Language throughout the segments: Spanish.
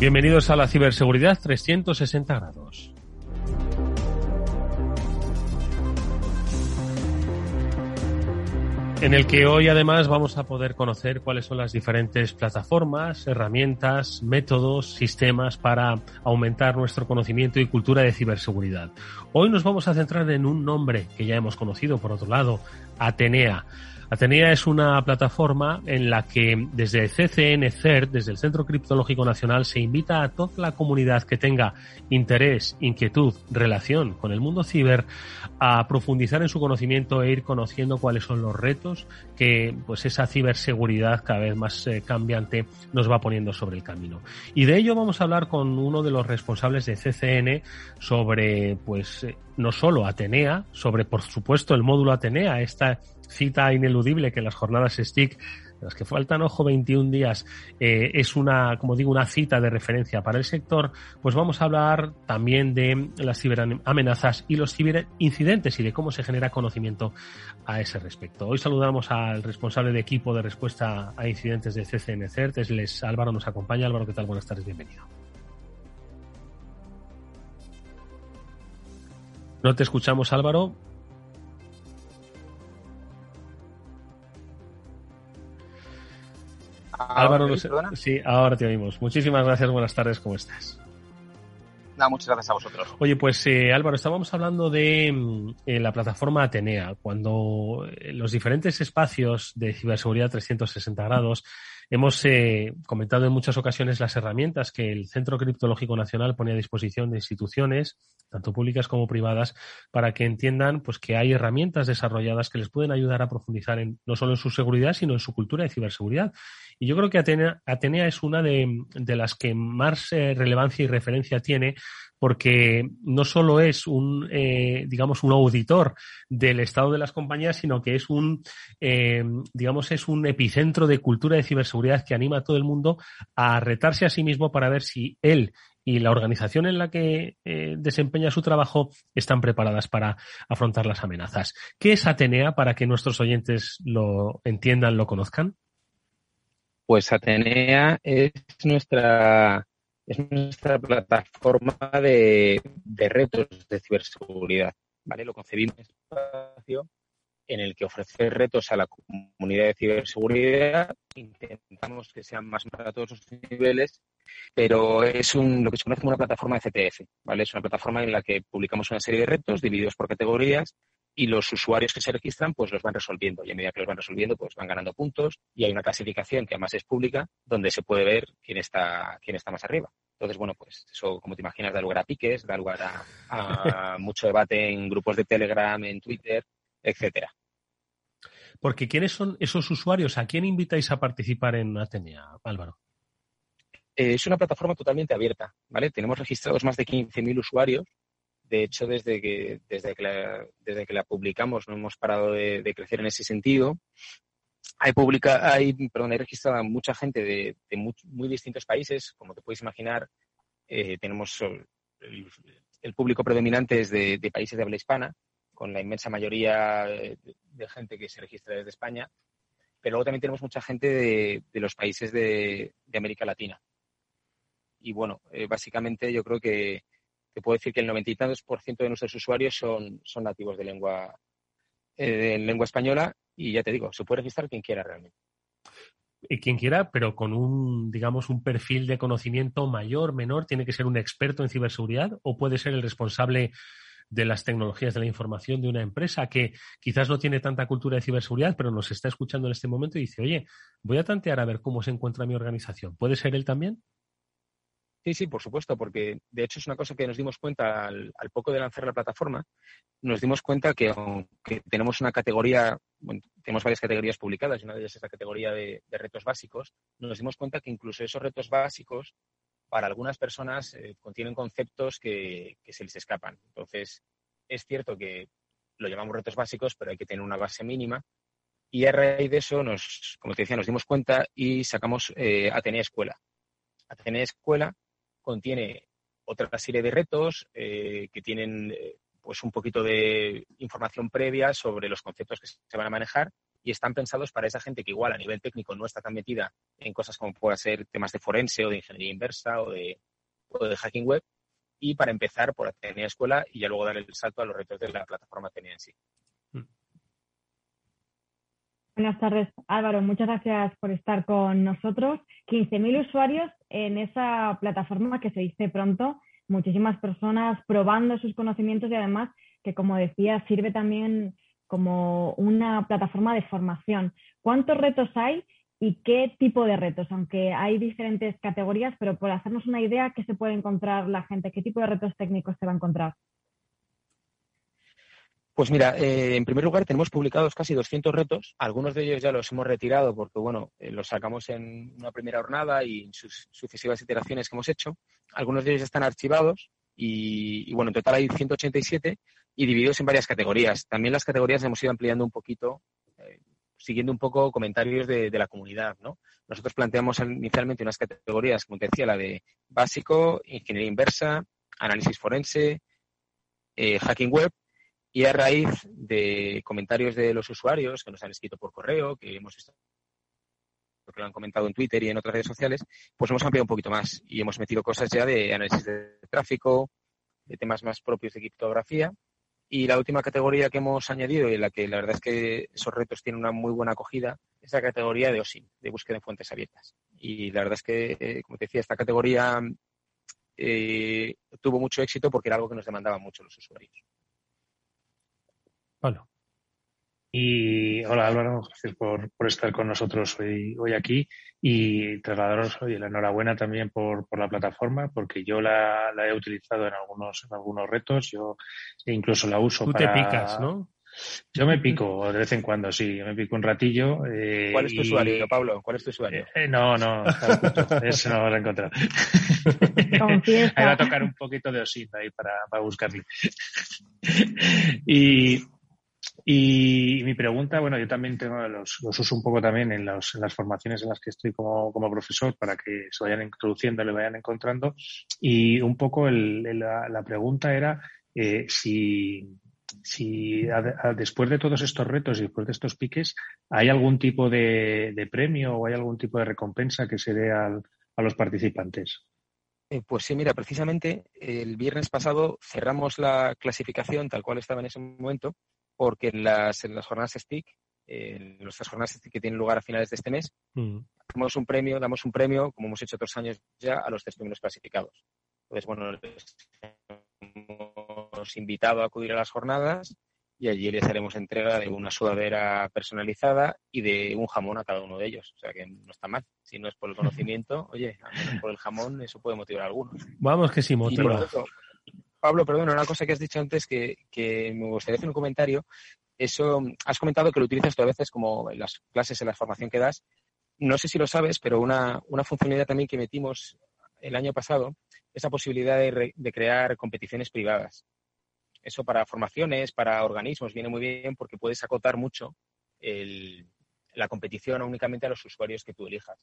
Bienvenidos a la ciberseguridad 360 grados. en el que hoy además vamos a poder conocer cuáles son las diferentes plataformas, herramientas, métodos, sistemas para aumentar nuestro conocimiento y cultura de ciberseguridad. Hoy nos vamos a centrar en un nombre que ya hemos conocido, por otro lado, Atenea. Atenea es una plataforma en la que desde CCN CERT, desde el Centro Criptológico Nacional, se invita a toda la comunidad que tenga interés, inquietud, relación con el mundo ciber a profundizar en su conocimiento e ir conociendo cuáles son los retos que pues esa ciberseguridad cada vez más eh, cambiante nos va poniendo sobre el camino. Y de ello vamos a hablar con uno de los responsables de CCN sobre pues eh, no solo Atenea, sobre por supuesto el módulo Atenea, esta cita ineludible que las jornadas STIC las que faltan, ojo, 21 días, eh, es una, como digo, una cita de referencia para el sector, pues vamos a hablar también de las ciberamenazas y los ciberincidentes y de cómo se genera conocimiento a ese respecto. Hoy saludamos al responsable de equipo de respuesta a incidentes de CCN CERT, es Álvaro, nos acompaña. Álvaro, ¿qué tal? Buenas tardes, bienvenido. No te escuchamos, Álvaro. Álvaro, sí, ahora te oímos. Muchísimas gracias, buenas tardes, ¿cómo estás? muchas gracias a vosotros. Oye, pues eh, Álvaro, estábamos hablando de mm, eh, la plataforma Atenea, cuando eh, los diferentes espacios de ciberseguridad 360 grados hemos comentado en muchas ocasiones las herramientas que el Centro Criptológico Nacional pone a disposición de instituciones, tanto públicas como privadas, para que entiendan pues que hay herramientas desarrolladas que les pueden ayudar a profundizar en, no solo en su seguridad, sino en su cultura de ciberseguridad. Y yo creo que Atenea, Atenea es una de, de las que más eh, relevancia y referencia tiene porque no solo es un, eh, digamos, un auditor del estado de las compañías, sino que es un, eh, digamos, es un epicentro de cultura de ciberseguridad que anima a todo el mundo a retarse a sí mismo para ver si él y la organización en la que desempeña su trabajo están preparadas para afrontar las amenazas. ¿Qué es Atenea para que nuestros oyentes lo entiendan, lo conozcan? Pues Atenea es nuestra, es nuestra plataforma de, retos de ciberseguridad. ¿vale? Lo concebimos un espacio en el que ofrecer retos a la comunidad de ciberseguridad. Intentamos que sean más para todos los niveles, pero es un, lo que se conoce como una plataforma de CTF. ¿vale? Es una plataforma en la que publicamos una serie de retos divididos por categorías y los usuarios que se registran pues los van resolviendo y a medida que los van resolviendo pues van ganando puntos y hay una clasificación que además es pública donde se puede ver quién está quién está más arriba. Entonces, bueno, pues eso, como te imaginas, da lugar a piques, da lugar a, mucho debate en grupos de Telegram, en Twitter, etcétera. Porque ¿quiénes son esos usuarios? ¿A quién invitáis a participar en Atenea, Álvaro? Eh, es una plataforma totalmente abierta, ¿vale? Tenemos registrados más de 15.000 usuarios de hecho, desde que, desde que, la, desde que la publicamos no hemos parado de, crecer en ese sentido. Hay, publica, hay, registrada mucha gente de, muy, distintos países. Como te puedes imaginar, eh, tenemos el, público predominante es de, países de habla hispana, con la inmensa mayoría de, gente que se registra desde España. Pero luego también tenemos mucha gente de, los países de, América Latina. Y bueno, eh, básicamente yo creo que te puedo decir que el 92% de nuestros usuarios son, son nativos de lengua, eh, lengua española y ya te digo, se puede registrar quien quiera realmente. Y quien quiera, pero con un, digamos, un perfil de conocimiento mayor, menor, tiene que ser un experto en ciberseguridad o puede ser el responsable de las tecnologías de la información de una empresa que quizás no tiene tanta cultura de ciberseguridad, pero nos está escuchando en este momento y dice, oye, voy a tantear a ver cómo se encuentra mi organización. ¿Puede ser él también? Sí, sí, por supuesto, porque de hecho es una cosa que nos dimos cuenta al, poco de lanzar la plataforma, nos dimos cuenta que aunque tenemos una categoría, tenemos varias categorías publicadas y una de ellas es la categoría de, retos básicos, nos dimos cuenta que incluso esos retos básicos para algunas personas eh, contienen conceptos que, se les escapan. Entonces, es cierto que lo llamamos retos básicos, pero hay que tener una base mínima. Y a raíz de eso, nos, como te decía, nos dimos cuenta y sacamos eh, Atenea Escuela. Atenea Escuela contiene otra serie de retos eh, que tienen eh, pues un poquito de información previa sobre los conceptos que se van a manejar y están pensados para esa gente que igual a nivel técnico no está tan metida en cosas como pueda ser temas de forense o de ingeniería inversa o de, o de hacking web y para empezar por Atenea Escuela y ya luego dar el salto a los retos de la plataforma Atenea en sí. Buenas tardes, Álvaro. Muchas gracias por estar con nosotros. 15.000 usuarios en esa plataforma que se dice pronto. Muchísimas personas probando sus conocimientos y además que, como decía, sirve también como una plataforma de formación. ¿Cuántos retos hay y qué tipo de retos? Aunque hay diferentes categorías, pero por hacernos una idea, ¿qué se puede encontrar la gente? ¿Qué tipo de retos técnicos se va a encontrar? Pues mira, eh, en primer lugar tenemos publicados casi 200 retos. Algunos de ellos ya los hemos retirado porque, bueno, eh, los sacamos en una primera jornada y en sus sucesivas iteraciones que hemos hecho. Algunos de ellos están archivados y, bueno, en total hay 187 y divididos en varias categorías. También las categorías hemos ido ampliando un poquito, eh, siguiendo un poco comentarios de, de, la comunidad, ¿no? Nosotros planteamos inicialmente unas categorías, como te decía, la de básico, ingeniería inversa, análisis forense, hacking web y a raíz de comentarios de los usuarios que nos han escrito por correo, que hemos visto que lo han comentado en Twitter y en otras redes sociales, pues hemos ampliado un poquito más y hemos metido cosas ya de análisis de tráfico, de temas más propios de criptografía. Y la última categoría que hemos añadido y la que la verdad es que esos retos tienen una muy buena acogida es la categoría de OSIM, de búsqueda en fuentes abiertas. Y la verdad es que, eh, como te decía, esta categoría eh, tuvo mucho éxito porque era algo que nos demandaban mucho los usuarios. Bueno. Y hola Álvaro, gracias por, por estar con nosotros hoy, hoy aquí y trasladaros hoy la enhorabuena también por, por la plataforma, porque yo la, la, he utilizado en algunos, en algunos retos, yo incluso la uso Tú te picas, ¿no? Yo me pico de vez en cuando, sí, me pico un ratillo. Eh, ¿Cuál es tu usuario, Pablo? ¿Cuál es tu usuario? Eh, no, no, eso no lo vas a encontrar. ahí va a tocar un poquito de osita ahí para, para buscarle. y, y mi pregunta, bueno, yo también tengo los, uso un poco también en, los, en, las formaciones en las que estoy como, profesor para que se vayan introduciendo, le vayan encontrando. Y un poco el, la, pregunta era eh, si, si después de todos estos retos y después de estos piques, ¿hay algún tipo de, de premio o hay algún tipo de recompensa que se dé al, a los participantes? Eh, pues sí, mira, precisamente el viernes pasado cerramos la clasificación tal cual estaba en ese momento porque en las, en las jornadas STIC, en nuestras jornadas STIC que tienen lugar a finales de este mes, mm. damos un premio, damos un premio, como hemos hecho otros años ya, a los tres primeros clasificados. Entonces, bueno, les hemos invitado a acudir a las jornadas y allí les haremos entrega de una sudadera personalizada y de un jamón a cada uno de ellos. O sea que no está mal. Si no es por el conocimiento, oye, menos por el jamón, eso puede motivar a algunos. Vamos que sí, motiva. Pablo, perdón, una cosa que has dicho antes que, me gustaría hacer un comentario. Eso, has comentado que lo utilizas tú a veces como en las clases, en la formación que das. No sé si lo sabes, pero una, funcionalidad también que metimos el año pasado es la posibilidad de, de crear competiciones privadas. Eso para formaciones, para organismos, viene muy bien porque puedes acotar mucho la competición únicamente a los usuarios que tú elijas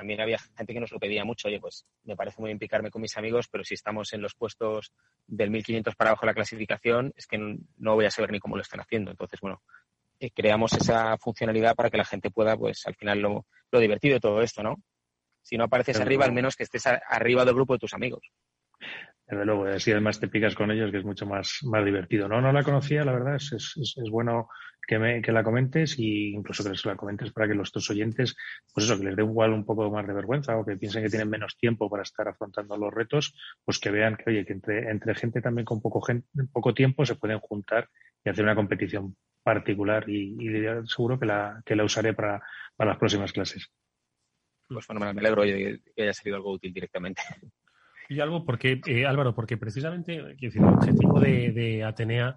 también había gente que nos lo pedía mucho, oye, pues me parece muy bien picarme con mis amigos, pero si estamos en los puestos del 1500 para abajo de la clasificación, es que no voy a saber ni cómo lo están haciendo. Entonces, bueno, eh, creamos esa funcionalidad para que la gente pueda, pues al final lo, lo divertido de todo esto, ¿no? Si no apareces arriba, al menos que estés arriba del grupo de tus amigos. Desde luego, así además te picas con ellos, que es mucho más, más divertido. No, no la conocía, la verdad, es, es, es bueno que, me, que la comentes y incluso que la comentes para que los dos oyentes, pues eso, que les dé igual un poco más de vergüenza o que piensen que tienen menos tiempo para estar afrontando los retos, pues que vean que, oye, que entre, gente también con poco, gente, poco tiempo se pueden juntar y hacer una competición particular y, y seguro que la, que la usaré para, para las próximas clases. Pues bueno, me alegro de que haya salido algo útil directamente. Y algo porque, eh, Álvaro, porque precisamente decir, el objetivo de, de Atenea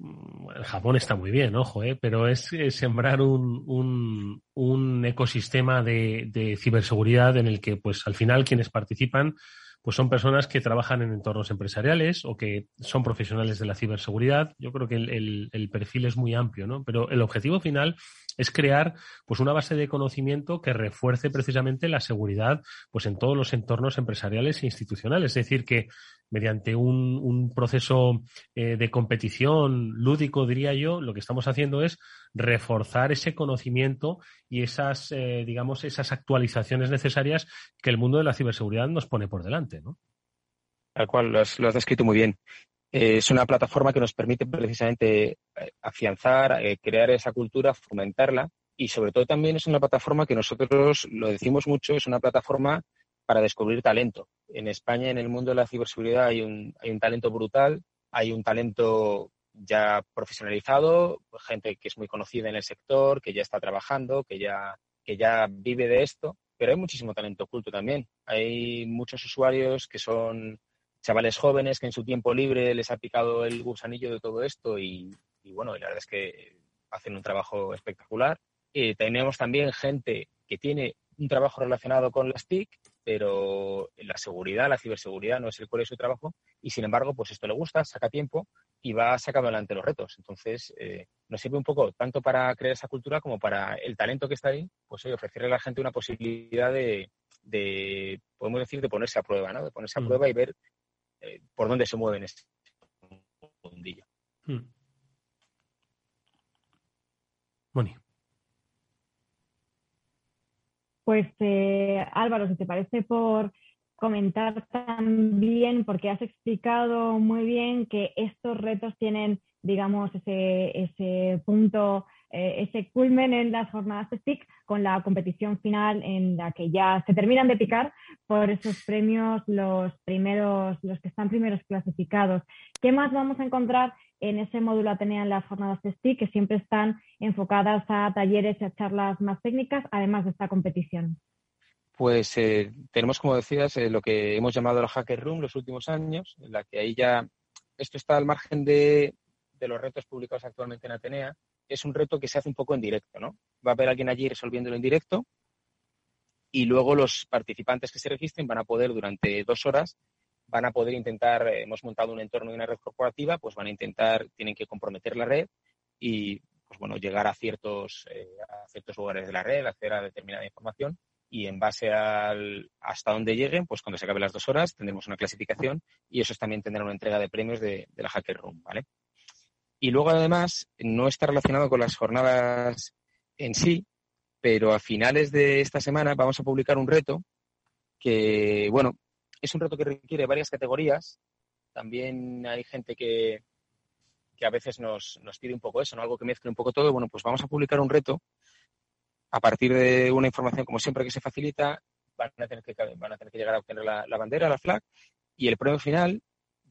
Mm, el Japón está muy bien, ojo, ¿eh? pero es, sembrar un, un, un ecosistema de, de, ciberseguridad en el que, pues, al final quienes participan, pues son personas que trabajan en entornos empresariales o que son profesionales de la ciberseguridad. Yo creo que el, el, el perfil es muy amplio, ¿no? Pero el objetivo final es crear, pues, una base de conocimiento que refuerce precisamente la seguridad, pues, en todos los entornos empresariales e institucionales. Es decir, que mediante un, proceso eh, de competición lúdico, diría yo, lo que estamos haciendo es reforzar ese conocimiento y esas, eh, digamos, esas actualizaciones necesarias que el mundo de la ciberseguridad nos pone por delante, ¿no? Tal cual, lo has, descrito muy bien. Eh, es una plataforma que nos permite precisamente afianzar, crear esa cultura, fomentarla y sobre todo también es una plataforma que nosotros lo decimos mucho, es una plataforma para descubrir talento. En España, en el mundo de la ciberseguridad, hay un, hay un talento brutal, hay un talento ya profesionalizado, gente que es muy conocida en el sector, que ya está trabajando, que ya, que ya vive de esto, pero hay muchísimo talento oculto también. Hay muchos usuarios que son chavales jóvenes que en su tiempo libre les ha picado el gusanillo de todo esto y, bueno, la verdad es que hacen un trabajo espectacular. Eh, tenemos también gente que tiene un trabajo relacionado con las TIC, pero la seguridad, la ciberseguridad no es el cual de su trabajo y sin embargo, pues esto le gusta, saca tiempo y va sacando adelante los retos. Entonces, eh, nos sirve un poco tanto para crear esa cultura como para el talento que está ahí, pues ofrecerle a la gente una posibilidad de, podemos decir, de ponerse a prueba, ¿no? De ponerse a mm. prueba y ver eh, por dónde se mueven este mundillo. Mm. Pues eh, Álvaro, si te parece por comentar también, porque has explicado muy bien que estos retos tienen, digamos, ese, ese punto, eh, ese culmen en las jornadas de STIC con la competición final en la que ya se terminan de picar por esos premios los primeros, los que están primeros clasificados. ¿Qué más vamos a encontrar en ese módulo Atenea en las jornadas de STIC, que siempre están enfocadas a talleres y a charlas más técnicas, además de esta competición? Pues eh, tenemos, como decías, eh, lo que hemos llamado la Hacker Room los últimos años, en la que ahí ya esto está al margen de, los retos publicados actualmente en Atenea. Es un reto que se hace un poco en directo, ¿no? Va a haber alguien allí resolviéndolo en directo y luego los participantes que se registren van a poder durante dos horas van a poder intentar, eh, hemos montado un entorno de una red corporativa, pues van a intentar, tienen que comprometer la red y, pues bueno, llegar a ciertos, eh, a ciertos lugares de la red, acceder a determinada información y en base al hasta dónde lleguen, pues cuando se acaben las dos horas tendremos una clasificación y eso es también tendrá una entrega de premios de, de la Hacker Room, ¿vale? Y luego además no está relacionado con las jornadas en sí, pero a finales de esta semana vamos a publicar un reto que, bueno, es un reto que requiere varias categorías. También hay gente que, que a veces nos, nos, pide un poco eso, ¿no? algo que mezcle un poco todo. Bueno, pues vamos a publicar un reto a partir de una información, como siempre, que se facilita. Van a tener que, van a tener que llegar a obtener la, bandera, la flag. Y el premio final,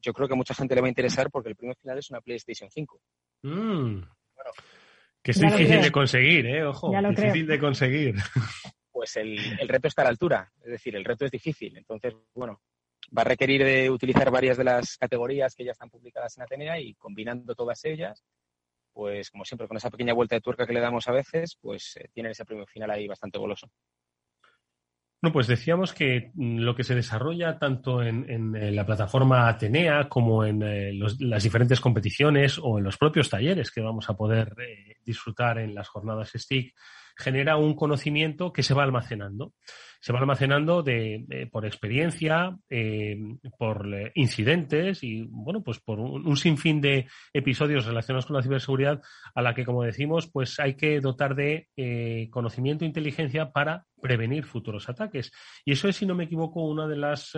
yo creo que a mucha gente le va a interesar porque el premio final es una PlayStation 5. Mm. que es difícil de conseguir, ¿eh? Ojo, difícil de conseguir. pues el, reto está a la altura. Es decir, el reto es difícil. Entonces, bueno, va a requerir de utilizar varias de las categorías que ya están publicadas en Atenea y combinando todas ellas, pues como siempre, con esa pequeña vuelta de tuerca que le damos a veces, pues eh, tienen ese premio final ahí bastante goloso. Bueno, pues decíamos que mm, lo que se desarrolla tanto en, eh, la plataforma Atenea como en eh, las diferentes competiciones o en los propios talleres que vamos a poder disfrutar en las jornadas STIC genera un conocimiento que se va almacenando. Se va almacenando de, por experiencia, eh, por eh, incidentes y, bueno, pues por un, sinfín de episodios relacionados con la ciberseguridad a la que, como decimos, pues hay que dotar de eh, conocimiento e inteligencia para prevenir futuros ataques. Y eso es, si no me equivoco, uno de las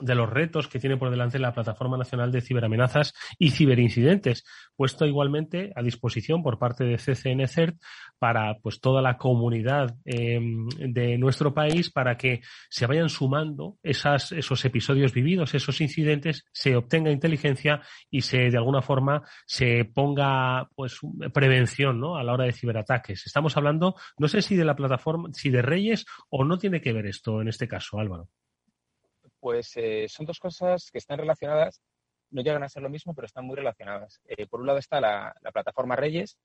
de los retos que tiene por delante la Plataforma Nacional de Ciberamenazas y Ciberincidentes, puesto igualmente a disposición por parte de CCNCERT para pues toda la comunidad em, de nuestro país para que se vayan sumando esas, esos episodios vividos, esos incidentes, se obtenga inteligencia y se de alguna forma se ponga pues prevención ¿no? a la hora de ciberataques. Estamos hablando, no sé si de la plataforma, si de Reyes o no tiene que ver esto en este caso, Álvaro. Pues eh, son dos cosas que están relacionadas, no llegan a ser lo mismo, pero están muy relacionadas. Eh, por un lado está la plataforma Reyes,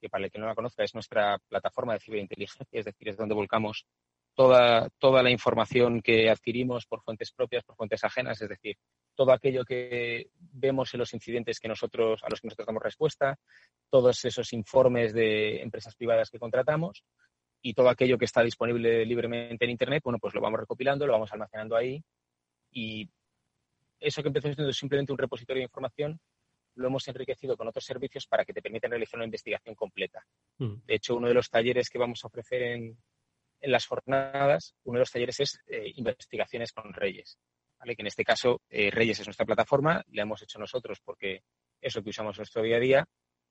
que para el que no la conozca es nuestra plataforma de ciberinteligencia, es decir, es donde volcamos toda, toda la información que adquirimos por fuentes propias, por fuentes ajenas, es decir, todo aquello que vemos en los incidentes que nosotros, a los que nosotros damos respuesta, todos esos informes de empresas privadas que contratamos y todo aquello que está disponible libremente en Internet, bueno, pues lo vamos recopilando, lo vamos almacenando ahí y eso que empezó siendo simplemente un repositorio de información, lo hemos enriquecido con otros servicios para que te permitan realizar una investigación completa. Mm. De hecho, uno de los talleres que vamos a ofrecer en, las jornadas, uno de los talleres es eh, investigaciones con Reyes. ¿vale? Que en este caso, eh, Reyes es nuestra plataforma, la hemos hecho nosotros porque es lo que usamos en nuestro día a día,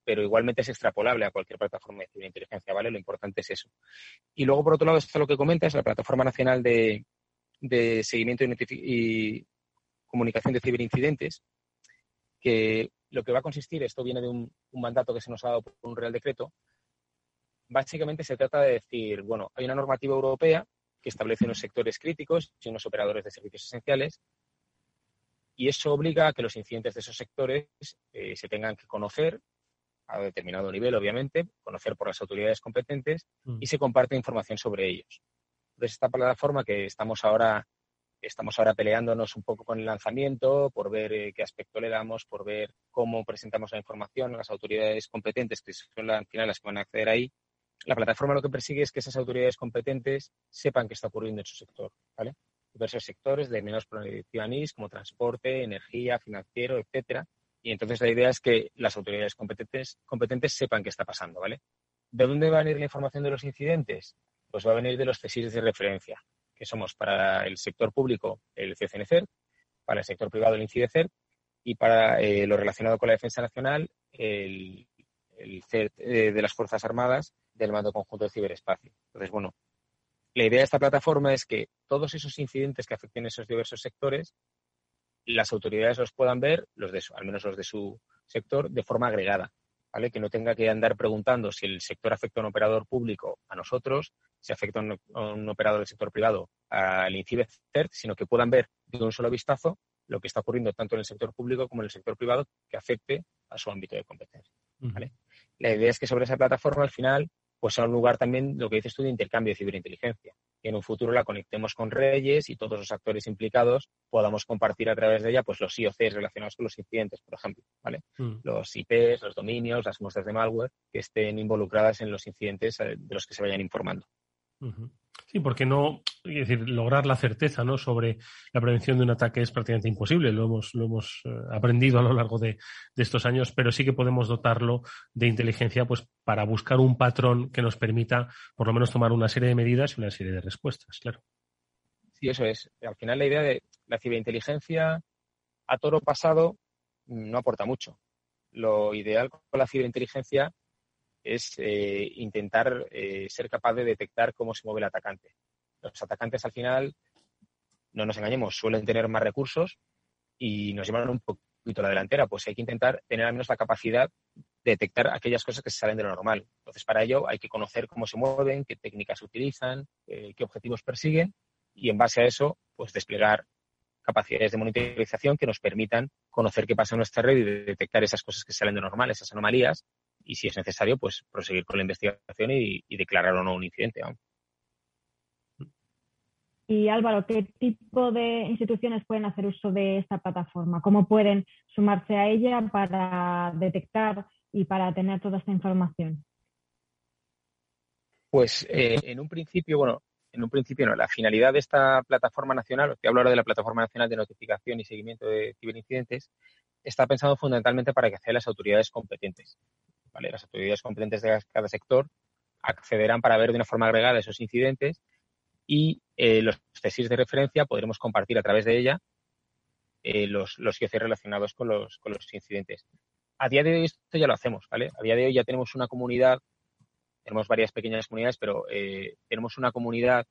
pero igualmente es extrapolable a cualquier plataforma de ciberinteligencia, ¿vale? Lo importante es eso. Y luego, por otro lado, está lo que comenta, es la Plataforma Nacional de, Seguimiento y, Comunicación de Ciberincidentes, que lo que va a consistir, esto viene de un, mandato que se nos ha dado por un Real Decreto, básicamente se trata de decir, bueno, hay una normativa europea que establece unos sectores críticos y unos operadores de servicios esenciales, y eso obliga a que los incidentes de esos sectores eh, se tengan que conocer a determinado nivel, obviamente, conocer por las autoridades competentes mm. y se comparte información sobre ellos. Entonces, esta plataforma que estamos ahora, estamos ahora peleándonos un poco con el lanzamiento, por ver eh, qué aspecto le damos, por ver cómo presentamos la información a las autoridades competentes, que son al final las que van a acceder ahí. La plataforma lo que persigue es que esas autoridades competentes sepan qué está ocurriendo en su sector, ¿vale? Diversos sectores de menos productividad como transporte, energía, financiero, etcétera, y entonces la idea es que las autoridades competentes, competentes sepan qué está pasando, ¿vale? ¿De dónde va a venir la información de los incidentes? Pues va a venir de los CSIS de referencia, que somos para el sector público el CCNCER, para el sector privado el INCIDECER y para eh, lo relacionado con la defensa nacional el, el CERT eh, de las Fuerzas Armadas del Mando Conjunto de Ciberespacio. Entonces, bueno, la idea de esta plataforma es que todos esos incidentes que afecten a esos diversos sectores las autoridades los puedan ver, los de al menos los de su sector, de forma agregada, ¿vale? Que no tenga que andar preguntando si el sector afecta a un operador público a nosotros, si afecta a un, operador del sector privado al INCIBE CERT, sino que puedan ver de un solo vistazo lo que está ocurriendo tanto en el sector público como en el sector privado que afecte a su ámbito de competencia. ¿vale? La idea es que sobre esa plataforma al final pues sea un lugar también, lo que dices tú, de intercambio de ciberinteligencia que en un futuro la conectemos con Reyes y todos los actores implicados podamos compartir a través de ella pues los IOCs relacionados con los incidentes, por ejemplo, ¿vale? Mm. Los IPs, los dominios, las muestras de malware que estén involucradas en los incidentes eh, de los que se vayan informando. Sí, porque no, es decir, lograr la certeza ¿no? sobre la prevención de un ataque es prácticamente imposible, lo hemos, lo hemos eh, aprendido a lo largo de, estos años, pero sí que podemos dotarlo de inteligencia pues, para buscar un patrón que nos permita por lo menos tomar una serie de medidas y una serie de respuestas, claro. Sí, eso es. Al final la idea de la ciberinteligencia a toro pasado no aporta mucho. Lo ideal con la ciberinteligencia es eh, intentar eh, ser capaz de detectar cómo se mueve el atacante. Los atacantes al final, no nos engañemos, suelen tener más recursos y nos llevan un poquito la delantera, pues hay que intentar tener al menos la capacidad de detectar aquellas cosas que se salen de lo normal. Entonces, para ello hay que conocer cómo se mueven, qué técnicas utilizan, eh, qué objetivos persiguen y en base a eso, pues desplegar capacidades de monitorización que nos permitan conocer qué pasa en nuestra red y detectar esas cosas que salen de normal, esas anomalías, y si es necesario, pues proseguir con la investigación y, declarar o no un incidente. Y Álvaro, ¿qué tipo de instituciones pueden hacer uso de esta plataforma? ¿Cómo pueden sumarse a ella para detectar y para tener toda esta información? Pues eh, en un principio, bueno, en un principio no. La finalidad de esta plataforma nacional, te hablo ahora de la Plataforma Nacional de Notificación y Seguimiento de Ciberincidentes, está pensado fundamentalmente para que accedan las autoridades competentes. Las autoridades competentes de cada sector accederán para ver de una forma agregada esos incidentes y eh, los tesis de referencia podremos compartir a través de ella eh, los, los relacionados con los, con los incidentes. A día de hoy esto ya lo hacemos, ¿vale? A día de hoy ya tenemos una comunidad, tenemos varias pequeñas comunidades, pero eh, tenemos una comunidad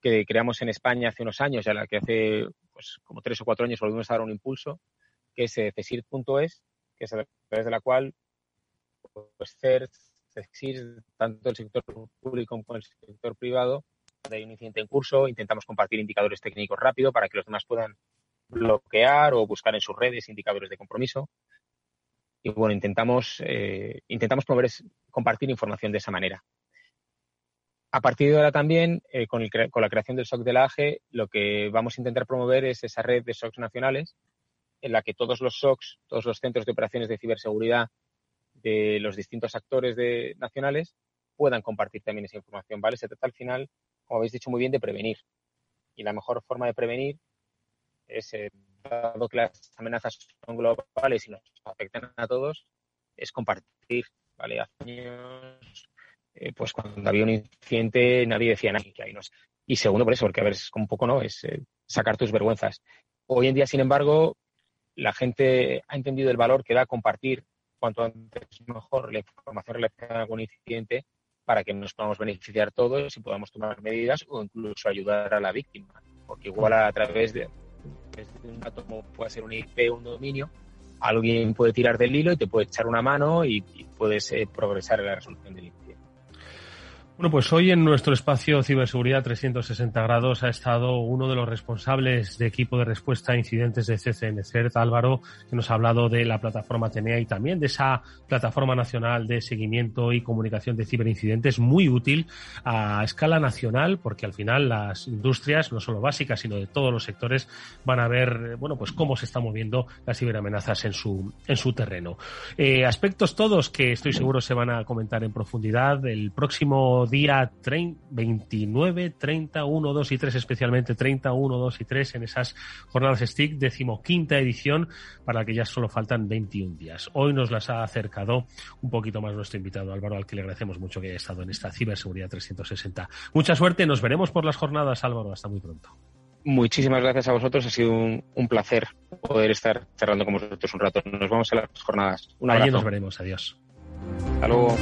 que creamos en España hace unos años, ya la que hace pues, como tres o cuatro años volvimos a dar un impulso, que es CESIR.es, que es a través de la cual pues CERT, tanto el sector público como el sector privado, hay un incidente en curso, intentamos compartir indicadores técnicos rápido para que los demás puedan bloquear o buscar en sus redes indicadores de compromiso. Y bueno, intentamos, eh, intentamos promover, compartir información de esa manera. A partir de ahora también, eh, con, con, la creación del SOC de la AGE, lo que vamos a intentar promover es esa red de SOCs nacionales en la que todos los SOCs, todos los centros de operaciones de ciberseguridad de los distintos actores nacionales puedan compartir también esa información, ¿vale? Se trata al final, como habéis dicho muy bien, de prevenir. Y la mejor forma de prevenir es eh, dado que las amenazas son globales y nos afectan a todos, es compartir, ¿vale? Hace años, eh, pues cuando había un incidente nadie decía nada, ahí no Y segundo por eso, porque a ver, es como un poco, ¿no? Es eh, sacar tus vergüenzas. Hoy en día, sin embargo, la gente ha entendido el valor que da compartir cuanto antes mejor la información relacionada con algún incidente para que nos podamos beneficiar todos y podamos tomar medidas o incluso ayudar a la víctima. Porque igual a través de, un dato como puede ser un IP o un dominio, alguien puede tirar del hilo y te puede echar una mano y, puedes eh, progresar en la resolución del incidente. Bueno, pues hoy en nuestro espacio Ciberseguridad 360 grados ha estado uno de los responsables de equipo de respuesta a incidentes de CCN CERT, Álvaro, que nos ha hablado de la plataforma TENEA y también de esa plataforma nacional de seguimiento y comunicación de ciberincidentes muy útil a escala nacional porque al final las industrias, no solo básicas, sino de todos los sectores, van a ver, bueno, pues cómo se están moviendo las ciberamenazas en su, en su terreno. Eh, aspectos todos que estoy seguro se van a comentar en profundidad el próximo día 29, 30, 1, 2 y 3, especialmente 30, 1, 2 y 3 en esas jornadas STIC, decimoquinta edición, para la que ya solo faltan 21 días. Hoy nos las ha acercado un poquito más nuestro invitado Álvaro, al que le agradecemos mucho que haya estado en esta Ciberseguridad 360. Mucha suerte, nos veremos por las jornadas, Álvaro, hasta muy pronto. Muchísimas gracias a vosotros, ha sido un, placer poder estar cerrando con vosotros un rato. Nos vemos en las jornadas. Un abrazo. Allí nos veremos, adiós. Hasta luego.